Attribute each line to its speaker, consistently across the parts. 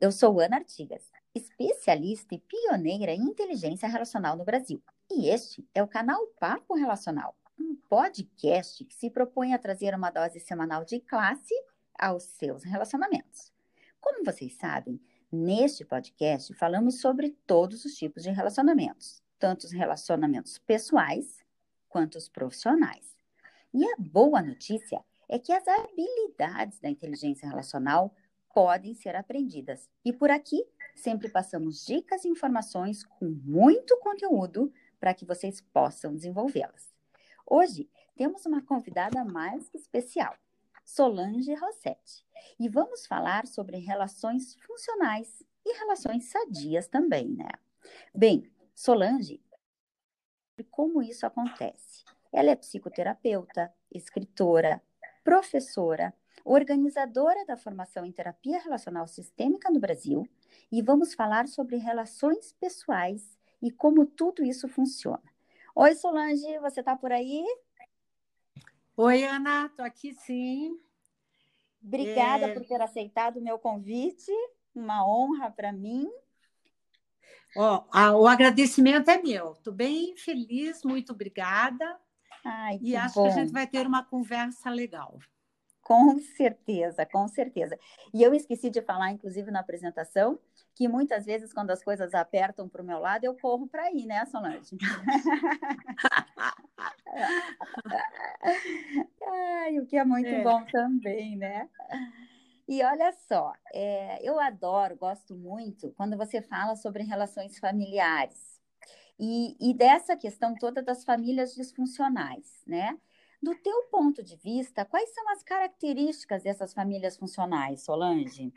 Speaker 1: eu sou Ana Artigas, especialista e pioneira em inteligência relacional no Brasil. E este é o canal Papo Relacional, um podcast que se propõe a trazer uma dose semanal de classe aos seus relacionamentos. Como vocês sabem, neste podcast falamos sobre todos os tipos de relacionamentos, tanto os relacionamentos pessoais quanto os profissionais. E a boa notícia é que as habilidades da inteligência relacional podem ser aprendidas. E por aqui, sempre passamos dicas e informações com muito conteúdo para que vocês possam desenvolvê-las. Hoje, temos uma convidada mais que especial, Solange Rossetti, e vamos falar sobre relações funcionais e relações sadias também, né? Bem, Solange, como isso acontece? Ela é psicoterapeuta, escritora, professora, organizadora da formação em terapia relacional sistêmica no Brasil, e vamos falar sobre relações pessoais e como tudo isso funciona. Oi, Solange, você está por aí?
Speaker 2: Oi, Ana, estou aqui sim.
Speaker 1: Obrigada é... por ter aceitado o meu convite, uma honra para mim.
Speaker 2: Oh, o agradecimento é meu. Estou bem feliz, muito obrigada.
Speaker 1: Ai,
Speaker 2: e acho
Speaker 1: bom.
Speaker 2: que a gente vai ter uma conversa legal.
Speaker 1: Com certeza, com certeza. E eu esqueci de falar, inclusive, na apresentação, que muitas vezes, quando as coisas apertam para o meu lado, eu corro para aí, né, Solange? Ai, o que é muito é. bom também, né? E olha só, é, eu adoro, gosto muito quando você fala sobre relações familiares e, e dessa questão toda das famílias disfuncionais, né? Do teu ponto de vista, quais são as características dessas famílias funcionais, Solange?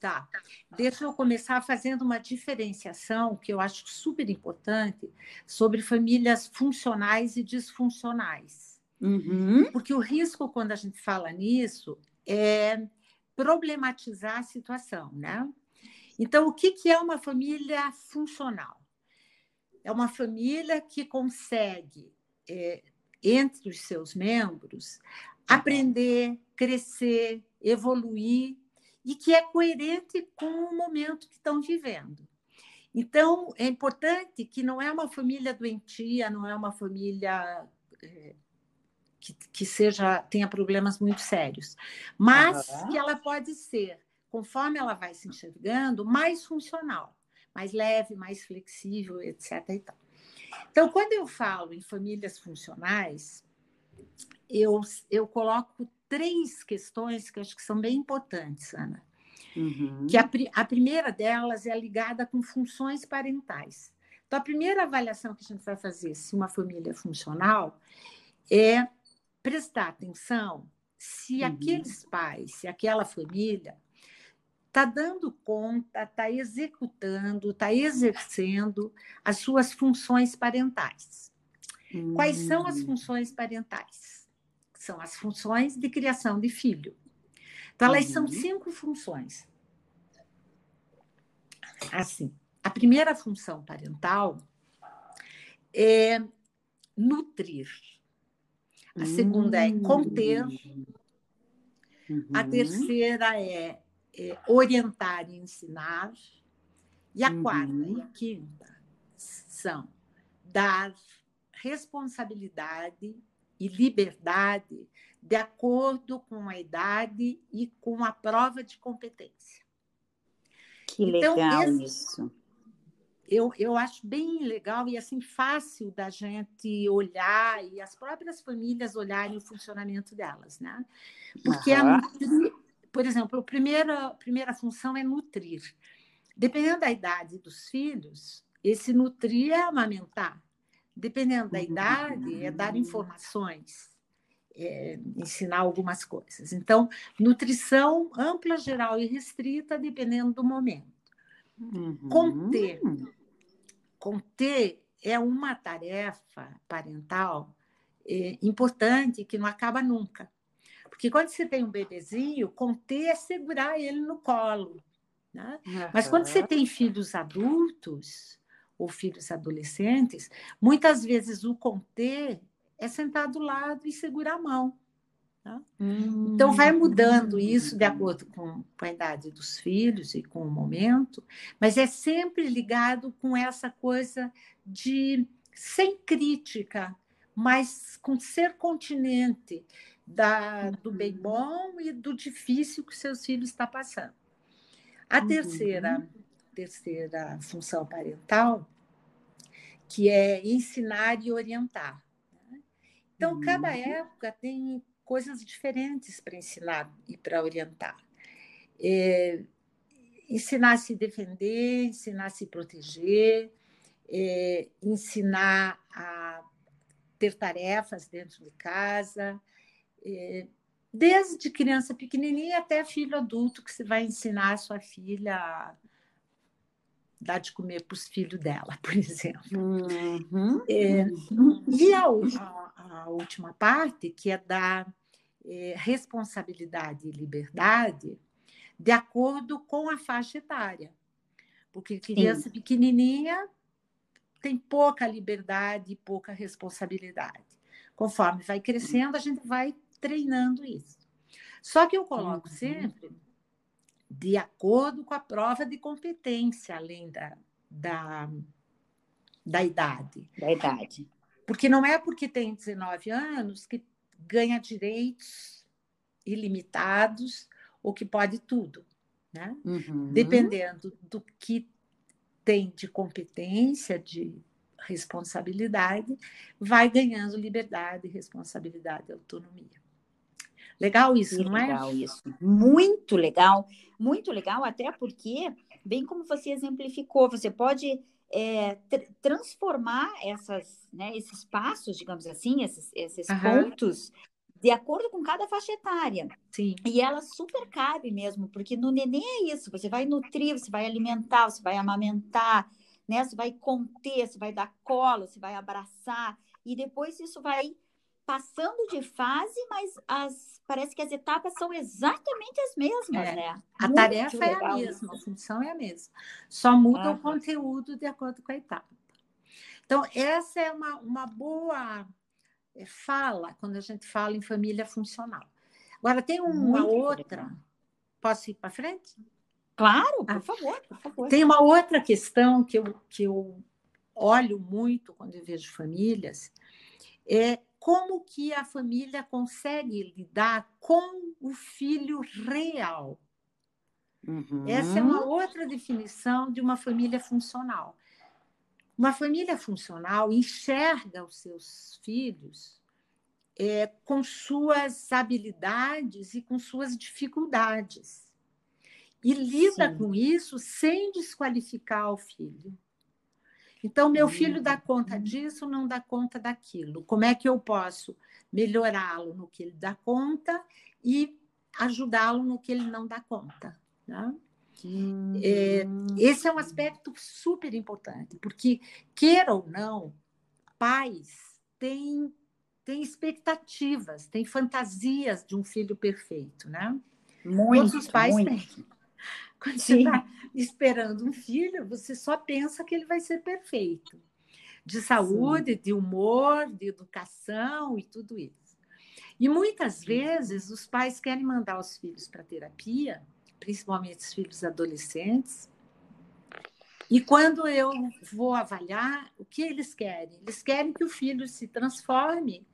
Speaker 2: Tá. Deixa eu começar fazendo uma diferenciação que eu acho super importante sobre famílias funcionais e disfuncionais.
Speaker 1: Uhum.
Speaker 2: Porque o risco, quando a gente fala nisso, é problematizar a situação, né? Então, o que, que é uma família funcional? É uma família que consegue é, entre os seus membros, aprender, crescer, evoluir e que é coerente com o momento que estão vivendo. Então, é importante que não é uma família doentia, não é uma família é, que, que, seja tenha problemas muito sérios, mas uhum. que ela pode ser, conforme ela vai se enxergando, mais funcional, mais leve, mais flexível, etc. E tal. Então, quando eu falo em famílias funcionais, eu, eu coloco três questões que eu acho que são bem importantes, Ana.
Speaker 1: Uhum.
Speaker 2: Que a, a primeira delas é ligada com funções parentais. Então, a primeira avaliação que a gente vai fazer se uma família é funcional é prestar atenção se uhum. aqueles pais, se aquela família está dando conta, está executando, está exercendo as suas funções parentais. Hum. Quais são as hum. funções parentais? São as funções de criação de filho. Então, elas uhum. são cinco funções. Assim, a primeira função parental é nutrir. A segunda é conter. Uhum. A terceira é é, orientar e ensinar. E a uhum. quarta e a quinta são dar responsabilidade e liberdade de acordo com a idade e com a prova de competência.
Speaker 1: Que então, legal esse, isso.
Speaker 2: Eu, eu acho bem legal e assim fácil da gente olhar e as próprias famílias olharem o funcionamento delas, né? Porque uhum. a, por exemplo, a primeira, a primeira função é nutrir. Dependendo da idade dos filhos, esse nutrir é amamentar. Dependendo da idade, é dar informações, é ensinar algumas coisas. Então, nutrição ampla, geral e restrita, dependendo do momento.
Speaker 1: Uhum.
Speaker 2: Conter. Conter é uma tarefa parental é, importante que não acaba nunca. Porque quando você tem um bebezinho, conter é segurar ele no colo. Né? Uhum. Mas quando você tem filhos adultos ou filhos adolescentes, muitas vezes o conter é sentar do lado e segurar a mão. Hum. Então, vai mudando isso de acordo com, com a idade dos filhos e com o momento, mas é sempre ligado com essa coisa de sem crítica, mas com ser continente da, do bem uhum. bom e do difícil que seus filhos estão passando. A uhum. terceira, terceira função parental, que é ensinar e orientar. Né? Então, uhum. cada época tem coisas diferentes para ensinar e para orientar. É, ensinar a se defender, ensinar a se proteger, é, ensinar a ter tarefas dentro de casa, desde criança pequenininha até filho adulto, que você vai ensinar a sua filha a dar de comer para os filhos dela, por exemplo. Uhum. É, e a, a, a, última parte, que é dar é, responsabilidade e liberdade de acordo com a faixa etária. Porque criança Sim. pequenininha tem pouca liberdade e pouca responsabilidade. Conforme vai crescendo, a gente vai treinando isso. Só que eu coloco uhum. sempre de acordo com a prova de competência, além da, da, da idade.
Speaker 1: Da idade.
Speaker 2: Porque não é porque tem 19 anos que ganha direitos ilimitados ou que pode tudo. Né? Uhum. Dependendo do que tem de competência, de responsabilidade, vai ganhando liberdade, responsabilidade, autonomia. Legal isso, não
Speaker 1: é? Legal isso. Muito legal, muito legal, até porque, bem como você exemplificou, você pode é, tr transformar essas, né, esses passos, digamos assim, esses, esses uhum. pontos, de acordo com cada faixa etária.
Speaker 2: Sim.
Speaker 1: E ela super cabe mesmo, porque no neném é isso, você vai nutrir, você vai alimentar, você vai amamentar, né? Você vai conter, você vai dar colo, você vai abraçar, e depois isso vai passando de fase, mas as parece que as etapas são exatamente as mesmas, é. né?
Speaker 2: A Muito tarefa é a mesma, a função é a mesma. Só muda o conteúdo de acordo com a etapa. Então, essa é uma, uma boa é, fala quando a gente fala em família funcional. Agora, tem uma Muito outra. Legal. Posso ir para frente?
Speaker 1: Claro, por ah, favor, por favor.
Speaker 2: Tem uma outra questão que eu, que eu olho muito quando eu vejo famílias, é como que a família consegue lidar com o filho real. Uhum. Essa é uma outra definição de uma família funcional. Uma família funcional enxerga os seus filhos é, com suas habilidades e com suas dificuldades. E lida Sim. com isso sem desqualificar o filho. Então, meu filho dá conta uhum. disso, não dá conta daquilo. Como é que eu posso melhorá-lo no que ele dá conta e ajudá-lo no que ele não dá conta? Né? É, esse é um aspecto super importante, porque, queira ou não, pais têm, têm expectativas, têm fantasias de um filho perfeito, né?
Speaker 1: Muito, Todos os pais muito. têm.
Speaker 2: Quando Sim. você está esperando um filho, você só pensa que ele vai ser perfeito. De saúde, Sim. de humor, de educação e tudo isso. E muitas vezes os pais querem mandar os filhos para terapia principalmente os filhos adolescentes. E quando eu vou avaliar, o que eles querem? Eles querem que o filho se transforme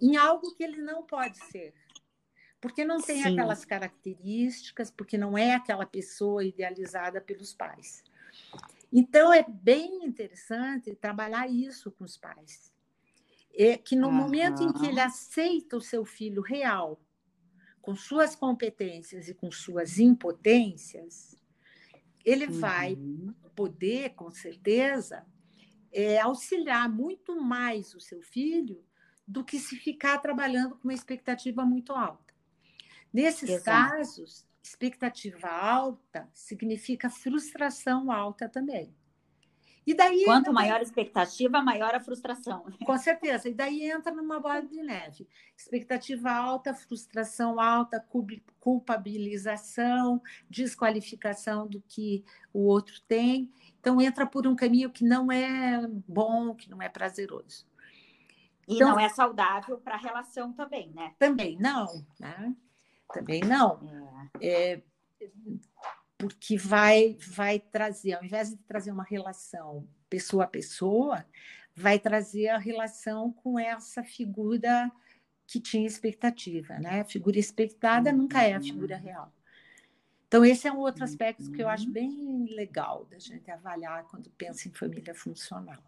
Speaker 2: em algo que ele não pode ser. Porque não tem Sim. aquelas características, porque não é aquela pessoa idealizada pelos pais. Então, é bem interessante trabalhar isso com os pais. É que no uhum. momento em que ele aceita o seu filho real, com suas competências e com suas impotências, ele uhum. vai poder, com certeza, é, auxiliar muito mais o seu filho do que se ficar trabalhando com uma expectativa muito alta. Nesses Exato. casos, expectativa alta significa frustração alta também.
Speaker 1: E daí Quanto maior a expectativa, maior a frustração.
Speaker 2: Né? Com certeza. E daí entra numa bola de neve. Expectativa alta, frustração alta, culpabilização, desqualificação do que o outro tem. Então entra por um caminho que não é bom, que não é prazeroso.
Speaker 1: E então, não é saudável para a relação também, né?
Speaker 2: Também não, né? Também não. É. É, porque vai, vai trazer, ao invés de trazer uma relação pessoa a pessoa, vai trazer a relação com essa figura que tinha expectativa, né? A figura expectada nunca é a figura uhum. real. Então, esse é um outro aspecto que eu acho uhum. bem legal da gente avaliar quando pensa em família funcional.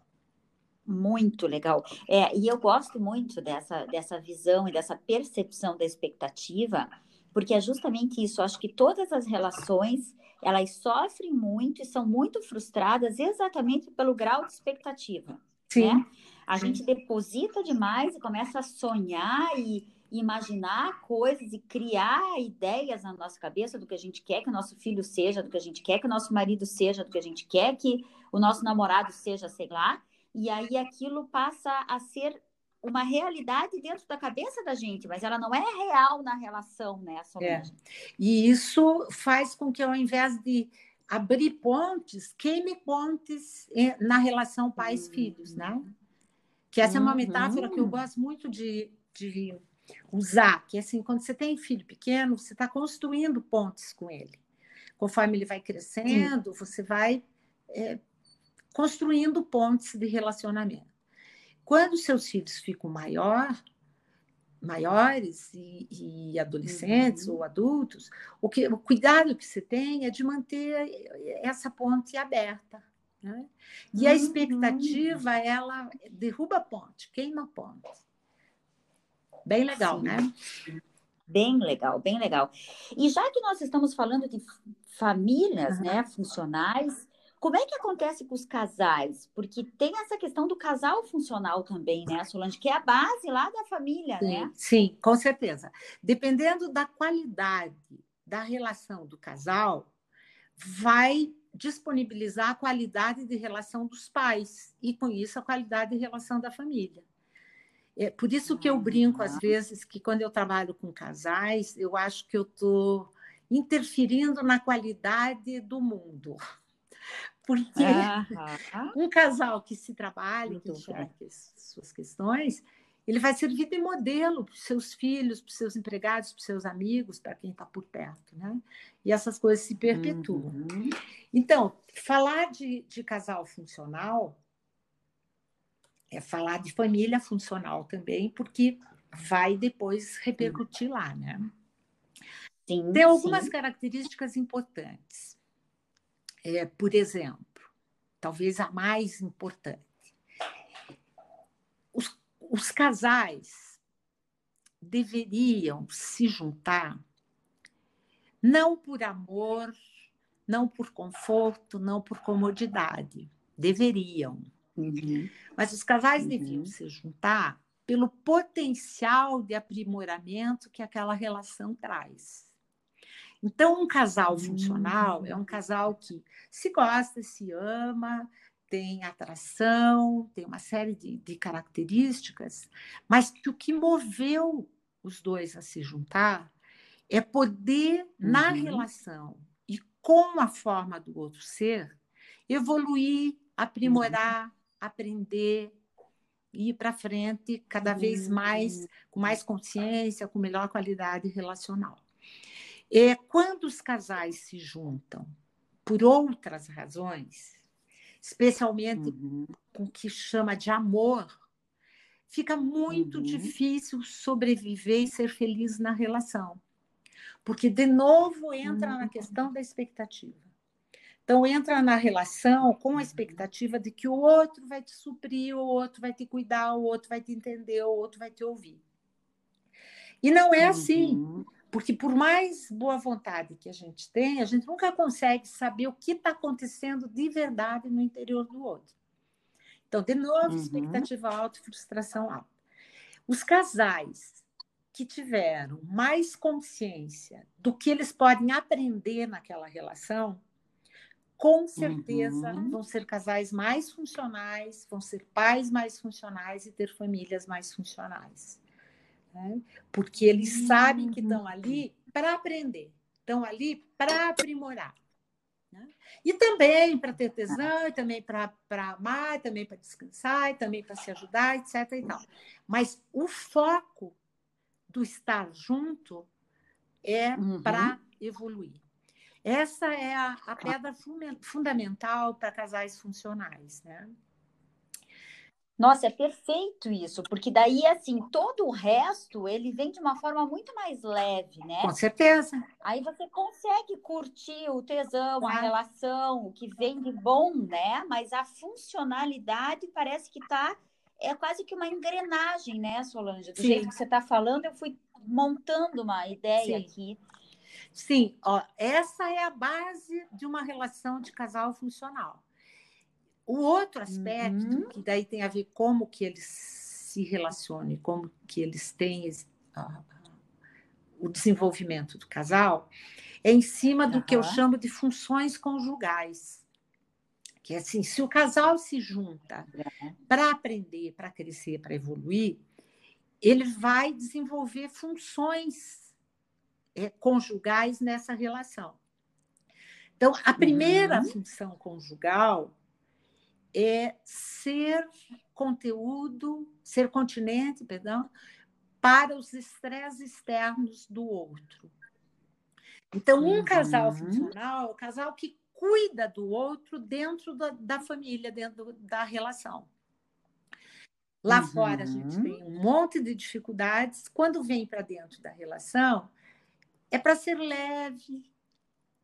Speaker 1: Muito legal. É, e eu gosto muito dessa, dessa visão e dessa percepção da expectativa, porque é justamente isso. Eu acho que todas as relações elas sofrem muito e são muito frustradas exatamente pelo grau de expectativa. Sim. Né? A Sim. gente deposita demais e começa a sonhar e imaginar coisas e criar ideias na nossa cabeça do que a gente quer que o nosso filho seja, do que a gente quer que o nosso marido seja, do que a gente quer que o nosso namorado seja, sei lá. E aí aquilo passa a ser uma realidade dentro da cabeça da gente, mas ela não é real na relação, né,
Speaker 2: É. E isso faz com que ao invés de abrir pontes, queime pontes na relação pais-filhos, né? Que essa uhum. é uma metáfora que eu uhum. gosto muito de, de usar, que é assim, quando você tem filho pequeno, você está construindo pontes com ele. Conforme ele vai crescendo, Sim. você vai é, construindo pontes de relacionamento. Quando seus filhos ficam maior, maiores e, e adolescentes uhum. ou adultos, o, que, o cuidado que você tem é de manter essa ponte aberta. Né? E a uhum. expectativa, ela derruba a ponte, queima a ponte. Bem legal, Sim. né?
Speaker 1: Bem legal, bem legal. E já que nós estamos falando de famílias uhum. né, funcionais, como é que acontece com os casais? Porque tem essa questão do casal funcional também, né, Solange, que é a base lá da família,
Speaker 2: sim,
Speaker 1: né?
Speaker 2: Sim, com certeza. Dependendo da qualidade da relação do casal, vai disponibilizar a qualidade de relação dos pais e, com isso, a qualidade de relação da família. É por isso que eu brinco, às vezes, que quando eu trabalho com casais, eu acho que eu estou interferindo na qualidade do mundo. Porque um casal que se trabalha, que enxerga suas questões, ele vai servir de modelo para os seus filhos, para os seus empregados, para os seus amigos, para quem está por perto, né? E essas coisas se perpetuam. Uhum. Então, falar de, de casal funcional é falar de família funcional também, porque vai depois repercutir lá, né? Sim, Tem algumas sim. características importantes. É, por exemplo, talvez a mais importante. Os, os casais deveriam se juntar não por amor, não por conforto, não por comodidade. Deveriam. Uhum. Mas os casais uhum. deviam se juntar pelo potencial de aprimoramento que aquela relação traz. Então, um casal funcional é um casal que se gosta, se ama, tem atração, tem uma série de, de características, mas que o que moveu os dois a se juntar é poder, uhum. na relação e com a forma do outro ser, evoluir, aprimorar, uhum. aprender, ir para frente cada vez mais, com mais consciência, com melhor qualidade relacional. É, quando os casais se juntam por outras razões, especialmente uhum. com o que chama de amor, fica muito uhum. difícil sobreviver e ser feliz na relação. Porque, de novo, entra uhum. na questão da expectativa. Então, entra na relação com a uhum. expectativa de que o outro vai te suprir, o outro vai te cuidar, o outro vai te entender, o outro vai te ouvir. E não é assim. Uhum. Porque por mais boa vontade que a gente tem, a gente nunca consegue saber o que está acontecendo de verdade no interior do outro. Então, de novo, uhum. expectativa alta, frustração alta. Os casais que tiveram mais consciência do que eles podem aprender naquela relação, com certeza uhum. vão ser casais mais funcionais, vão ser pais mais funcionais e ter famílias mais funcionais né? porque eles sabem que estão ali para aprender, estão ali para aprimorar. Né? E também para ter tesão, e também para amar, e também para descansar, e também para se ajudar, etc. E tal. Mas o foco do estar junto é uhum. para evoluir. Essa é a, a pedra fundamental para casais funcionais, né?
Speaker 1: Nossa, é perfeito isso, porque daí, assim, todo o resto, ele vem de uma forma muito mais leve, né?
Speaker 2: Com certeza.
Speaker 1: Aí você consegue curtir o tesão, a relação, o que vem de bom, né? Mas a funcionalidade parece que tá, é quase que uma engrenagem, né, Solange? Do Sim. jeito que você está falando, eu fui montando uma ideia Sim. aqui.
Speaker 2: Sim, ó, essa é a base de uma relação de casal funcional. O outro aspecto, uhum. que daí tem a ver como que eles se relacionam, como que eles têm uh, o desenvolvimento do casal, é em cima do uhum. que eu chamo de funções conjugais. Que é assim, se o casal se junta uhum. para aprender, para crescer, para evoluir, ele vai desenvolver funções é, conjugais nessa relação. Então, a primeira uhum. função conjugal é ser conteúdo, ser continente, perdão, para os estresses externos do outro. Então, um uhum. casal funcional é o casal que cuida do outro dentro da, da família, dentro da relação. Lá uhum. fora a gente tem um monte de dificuldades. Quando vem para dentro da relação, é para ser leve,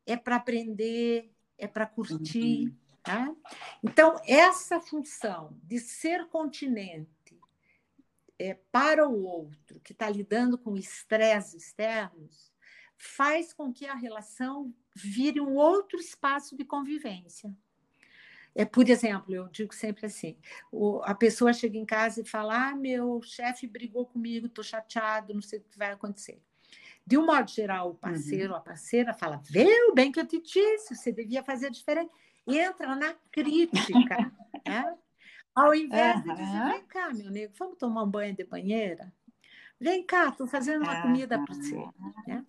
Speaker 2: é para aprender, é para curtir. Uhum. Tá? Então, essa função de ser continente é, para o outro, que está lidando com estresses externos, faz com que a relação vire um outro espaço de convivência. É, por exemplo, eu digo sempre assim: o, a pessoa chega em casa e fala: Ah, meu chefe brigou comigo, estou chateado, não sei o que vai acontecer. De um modo geral, o parceiro, uhum. a parceira fala: Viu bem que eu te disse, você devia fazer diferente entra na crítica, né? ao invés de dizer, vem cá, meu nego, vamos tomar um banho de banheira? Vem cá, estou fazendo uma comida para você. Né?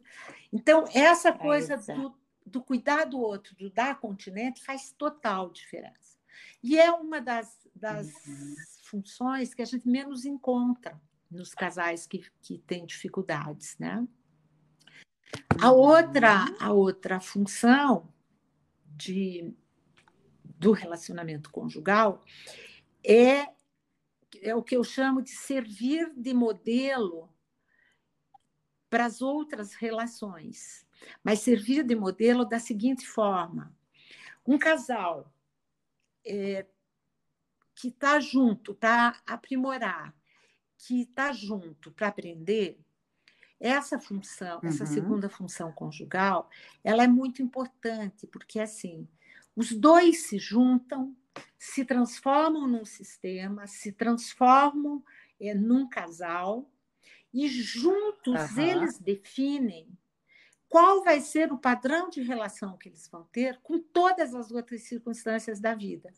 Speaker 2: Então, essa coisa do, do cuidar do outro, do dar continente, faz total diferença. E é uma das, das uhum. funções que a gente menos encontra nos casais que, que têm dificuldades, né? A outra, uhum. a outra função de do relacionamento conjugal é, é o que eu chamo de servir de modelo para as outras relações. Mas servir de modelo da seguinte forma: um casal é, que está junto para aprimorar, que está junto para aprender, essa função, uhum. essa segunda função conjugal, ela é muito importante, porque assim, os dois se juntam, se transformam num sistema, se transformam é, num casal e juntos uhum. eles definem qual vai ser o padrão de relação que eles vão ter com todas as outras circunstâncias da vida.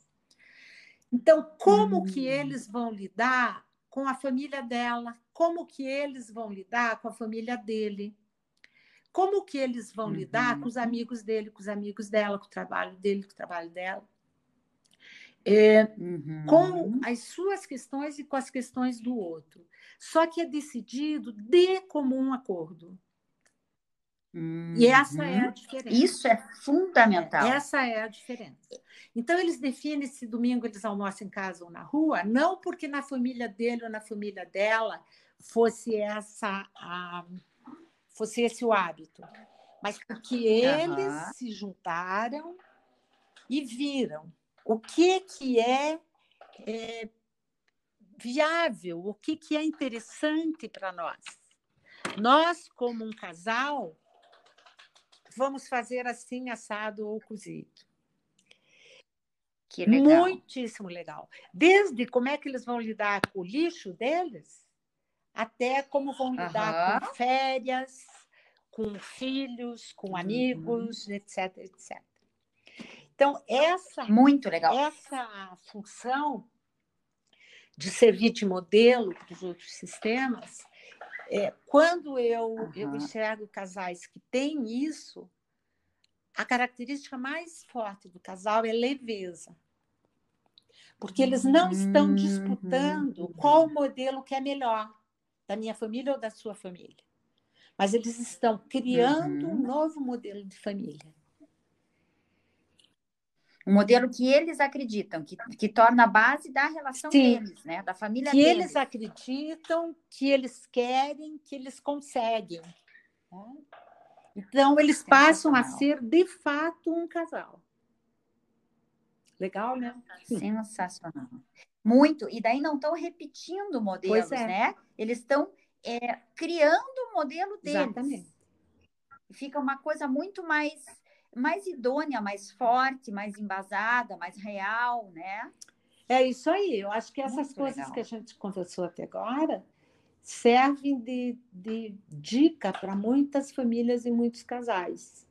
Speaker 2: Então, como que hum. eles vão lidar com a família dela? Como que eles vão lidar com a família dele? Como que eles vão uhum. lidar com os amigos dele, com os amigos dela, com o trabalho dele, com o trabalho dela. É, uhum. Com as suas questões e com as questões do outro. Só que é decidido de comum acordo. Uhum. E essa é a uhum. diferença.
Speaker 1: Isso é fundamental.
Speaker 2: Essa é a diferença. Então, eles definem se domingo eles almoçam em casa ou na rua, não porque na família dele ou na família dela fosse essa a, fosse esse o hábito, mas porque eles uhum. se juntaram e viram o que, que é, é viável, o que, que é interessante para nós. Nós, como um casal, vamos fazer assim, assado ou cozido. Que legal. Muitíssimo legal. Desde como é que eles vão lidar com o lixo deles, até como vão lidar uhum. com férias, com filhos, com amigos, uhum. etc, etc. Então, essa,
Speaker 1: Muito legal.
Speaker 2: essa função de servir de modelo para os outros sistemas, é, quando eu, uhum. eu enxergo casais que têm isso, a característica mais forte do casal é leveza. Porque eles não estão uhum. disputando qual modelo que é melhor, da minha família ou da sua família. Mas eles estão criando uhum. um novo modelo de família.
Speaker 1: Um modelo que eles acreditam, que, que torna a base da relação Sim. deles, né? da família
Speaker 2: que
Speaker 1: deles.
Speaker 2: Que eles acreditam, que eles querem, que eles conseguem. Né? Então, eles passam a ser, de fato, um casal. Legal, né?
Speaker 1: Sensacional. Muito. E daí não estão repetindo modelos, é. né? Eles estão é, criando o modelo deles. Exatamente. Fica uma coisa muito mais, mais idônea, mais forte, mais embasada, mais real, né?
Speaker 2: É isso aí. Eu acho que essas muito coisas legal. que a gente conversou até agora servem de, de dica para muitas famílias e muitos casais.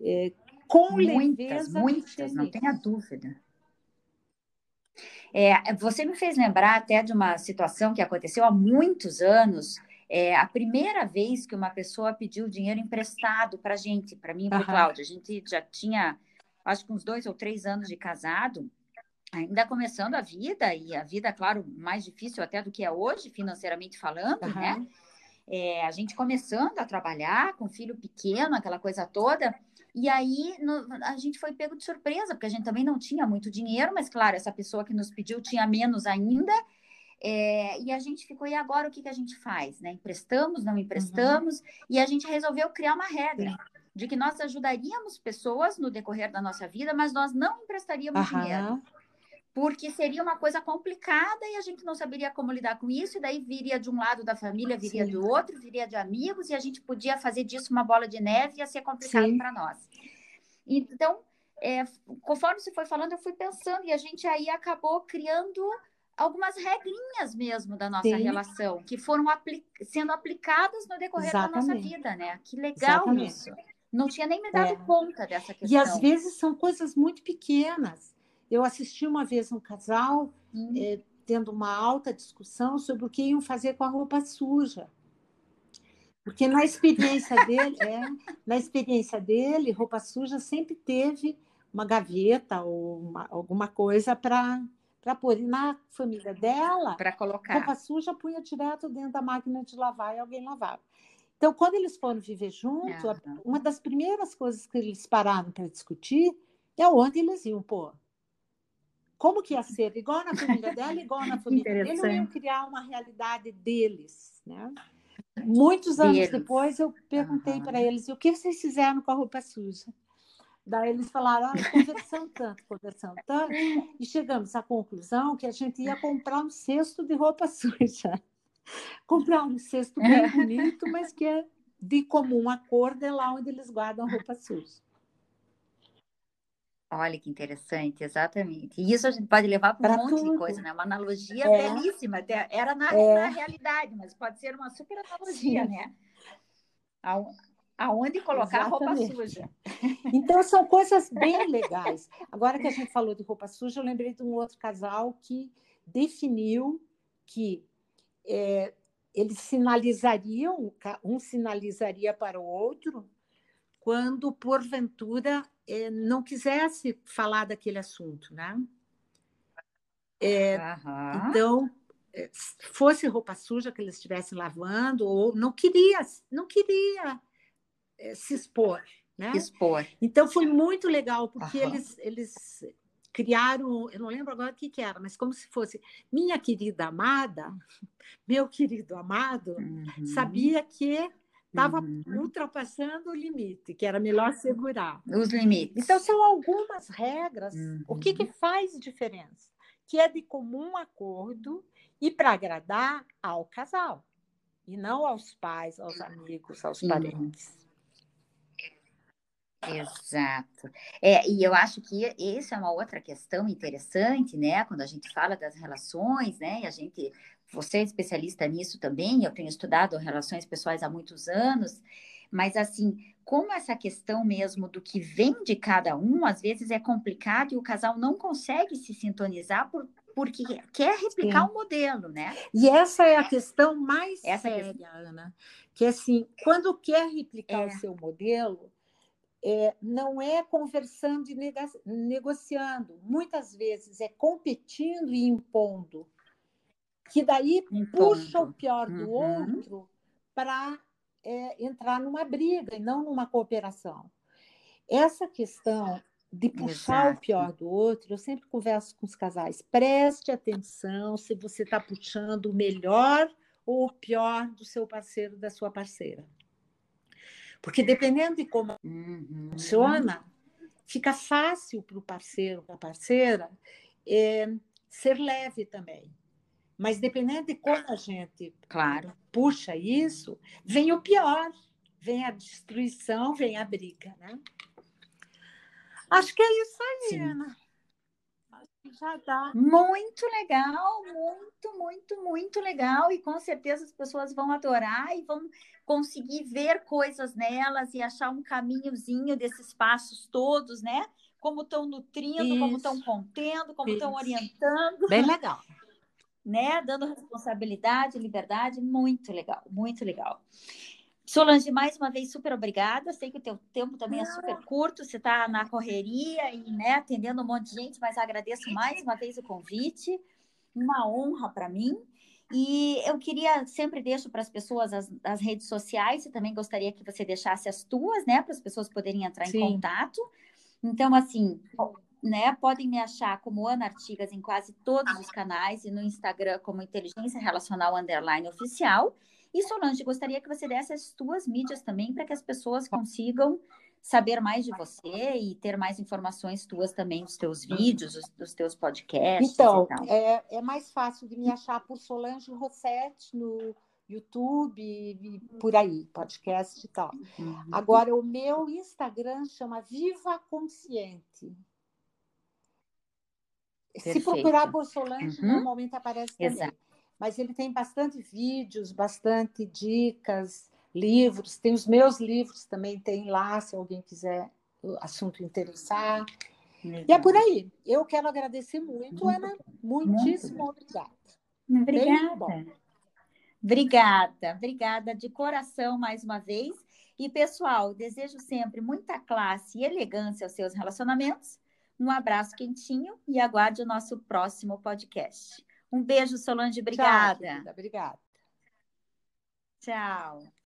Speaker 2: É, com muitas, leveza.
Speaker 1: Muitas, não tenha dúvida. É, você me fez lembrar até de uma situação que aconteceu há muitos anos. É, a primeira vez que uma pessoa pediu dinheiro emprestado para a gente, para mim e para o Cláudio. A gente já tinha, acho que uns dois ou três anos de casado ainda começando a vida, e a vida, claro, mais difícil até do que é hoje, financeiramente falando, uhum. né? É, a gente começando a trabalhar com filho pequeno, aquela coisa toda, e aí no, a gente foi pego de surpresa, porque a gente também não tinha muito dinheiro, mas claro, essa pessoa que nos pediu tinha menos ainda, é, e a gente ficou, e agora o que, que a gente faz? Né? Emprestamos, não emprestamos, uhum. e a gente resolveu criar uma regra. De que nós ajudaríamos pessoas no decorrer da nossa vida, mas nós não emprestaríamos uhum. dinheiro porque seria uma coisa complicada e a gente não saberia como lidar com isso, e daí viria de um lado da família, viria Sim. do outro, viria de amigos, e a gente podia fazer disso uma bola de neve e ia ser complicado para nós. Então, é, conforme você foi falando, eu fui pensando, e a gente aí acabou criando algumas regrinhas mesmo da nossa Sim. relação, que foram apli sendo aplicadas no decorrer Exatamente. da nossa vida, né? Que legal Exatamente. isso. Não tinha nem me dado é. conta dessa questão.
Speaker 2: E às vezes são coisas muito pequenas eu assisti uma vez um casal é, tendo uma alta discussão sobre o que iam fazer com a roupa suja. Porque na experiência dele, é, na experiência dele, roupa suja sempre teve uma gaveta ou uma, alguma coisa para para pôr. E na família dela,
Speaker 1: para colocar.
Speaker 2: Roupa suja punha direto dentro da máquina de lavar e alguém lavava. Então, quando eles foram viver juntos, uma das primeiras coisas que eles pararam para discutir é onde eles iam pôr. Como que ia ser? Igual na família dela, igual na família dele, eles iam criar uma realidade deles, né? Muitos anos deles. depois, eu perguntei uhum. para eles, o que vocês fizeram com a roupa suja? Daí eles falaram, ah, conversando tanto, conversando tanto, e chegamos à conclusão que a gente ia comprar um cesto de roupa suja. Comprar um cesto bem bonito, mas que é de comum acordo, é lá onde eles guardam roupa suja.
Speaker 1: Olha que interessante, exatamente. E isso a gente pode levar para um monte tudo. de coisa, né? Uma analogia é. belíssima, até era na, é. na, realidade, mas pode ser uma super analogia, Sim. né? Aonde colocar exatamente. roupa suja.
Speaker 2: Então, são coisas bem legais. Agora que a gente falou de roupa suja, eu lembrei de um outro casal que definiu que é, eles sinalizariam, um sinalizaria para o outro, quando, porventura, é, não quisesse falar daquele assunto, né? É, uhum. Então, é, fosse roupa suja que eles estivessem lavando, ou não queria, não queria é, se expor, né?
Speaker 1: Expor.
Speaker 2: Então foi muito legal porque uhum. eles, eles criaram, eu não lembro agora o que, que era, mas como se fosse minha querida amada, meu querido amado, uhum. sabia que estava uhum. ultrapassando o limite, que era melhor segurar.
Speaker 1: Os limites.
Speaker 2: Então, são algumas regras. Uhum. O que, que uhum. faz diferença? Que é de comum acordo e para agradar ao casal, e não aos pais, aos amigos, aos parentes.
Speaker 1: Exato. É, e eu acho que essa é uma outra questão interessante, né? Quando a gente fala das relações, né? E a gente você é especialista nisso também, eu tenho estudado relações pessoais há muitos anos, mas assim, como essa questão mesmo do que vem de cada um, às vezes é complicado e o casal não consegue se sintonizar por, porque quer replicar o um modelo, né?
Speaker 2: E essa é a questão mais essa séria, questão... Ana, que assim, quando quer replicar é. o seu modelo, é, não é conversando e negociando, muitas vezes é competindo e impondo, que daí impondo. puxa o pior do uhum. outro para é, entrar numa briga e não numa cooperação. Essa questão de puxar Exato. o pior do outro, eu sempre converso com os casais, preste atenção se você está puxando o melhor ou o pior do seu parceiro, da sua parceira. Porque dependendo de como uhum. funciona, fica fácil para o parceiro, para a parceira, é, ser leve também. Mas dependendo de como a gente
Speaker 1: claro.
Speaker 2: puxa isso, vem o pior, vem a destruição, vem a briga, né? Acho que é isso aí, Sim. Ana. Já dá.
Speaker 1: Muito legal, muito, muito, muito legal. E com certeza as pessoas vão adorar e vão conseguir ver coisas nelas e achar um caminhozinho desses passos todos, né? Como estão nutrindo, Isso. como estão contendo, como estão orientando.
Speaker 2: Bem legal.
Speaker 1: Né? Dando responsabilidade, liberdade, muito legal, muito legal. Solange, mais uma vez, super obrigada. Sei que o teu tempo também é super curto, você está na correria e né, atendendo um monte de gente, mas agradeço mais uma vez o convite. Uma honra para mim. E eu queria, sempre deixo para as pessoas as, as, redes sociais, e também gostaria que você deixasse as tuas, né, para as pessoas poderem entrar Sim. em contato. Então, assim, né, podem me achar como Ana Artigas em quase todos os canais e no Instagram como Inteligência Relacional Underline Oficial. E Solange, gostaria que você desse as suas mídias também para que as pessoas consigam saber mais de você e ter mais informações tuas também dos teus vídeos, dos, dos teus podcasts.
Speaker 2: Então, é, é mais fácil de me achar por Solange Rossetti no YouTube e por aí, podcast e tal. Uhum. Agora, o meu Instagram chama Viva Consciente. Perfeito. Se procurar por Solange, uhum. normalmente aparece também. Exato mas ele tem bastante vídeos, bastante dicas, livros. Tem os meus livros também, tem lá, se alguém quiser o assunto interessar. Legal. E é por aí. Eu quero agradecer muito, muito Ana. Muitíssimo muito obrigada.
Speaker 1: Obrigada. Obrigada, obrigada de coração mais uma vez. E, pessoal, desejo sempre muita classe e elegância aos seus relacionamentos. Um abraço quentinho e aguarde o nosso próximo podcast. Um beijo, Solange. Obrigada.
Speaker 2: Tchau, obrigada.
Speaker 1: Tchau.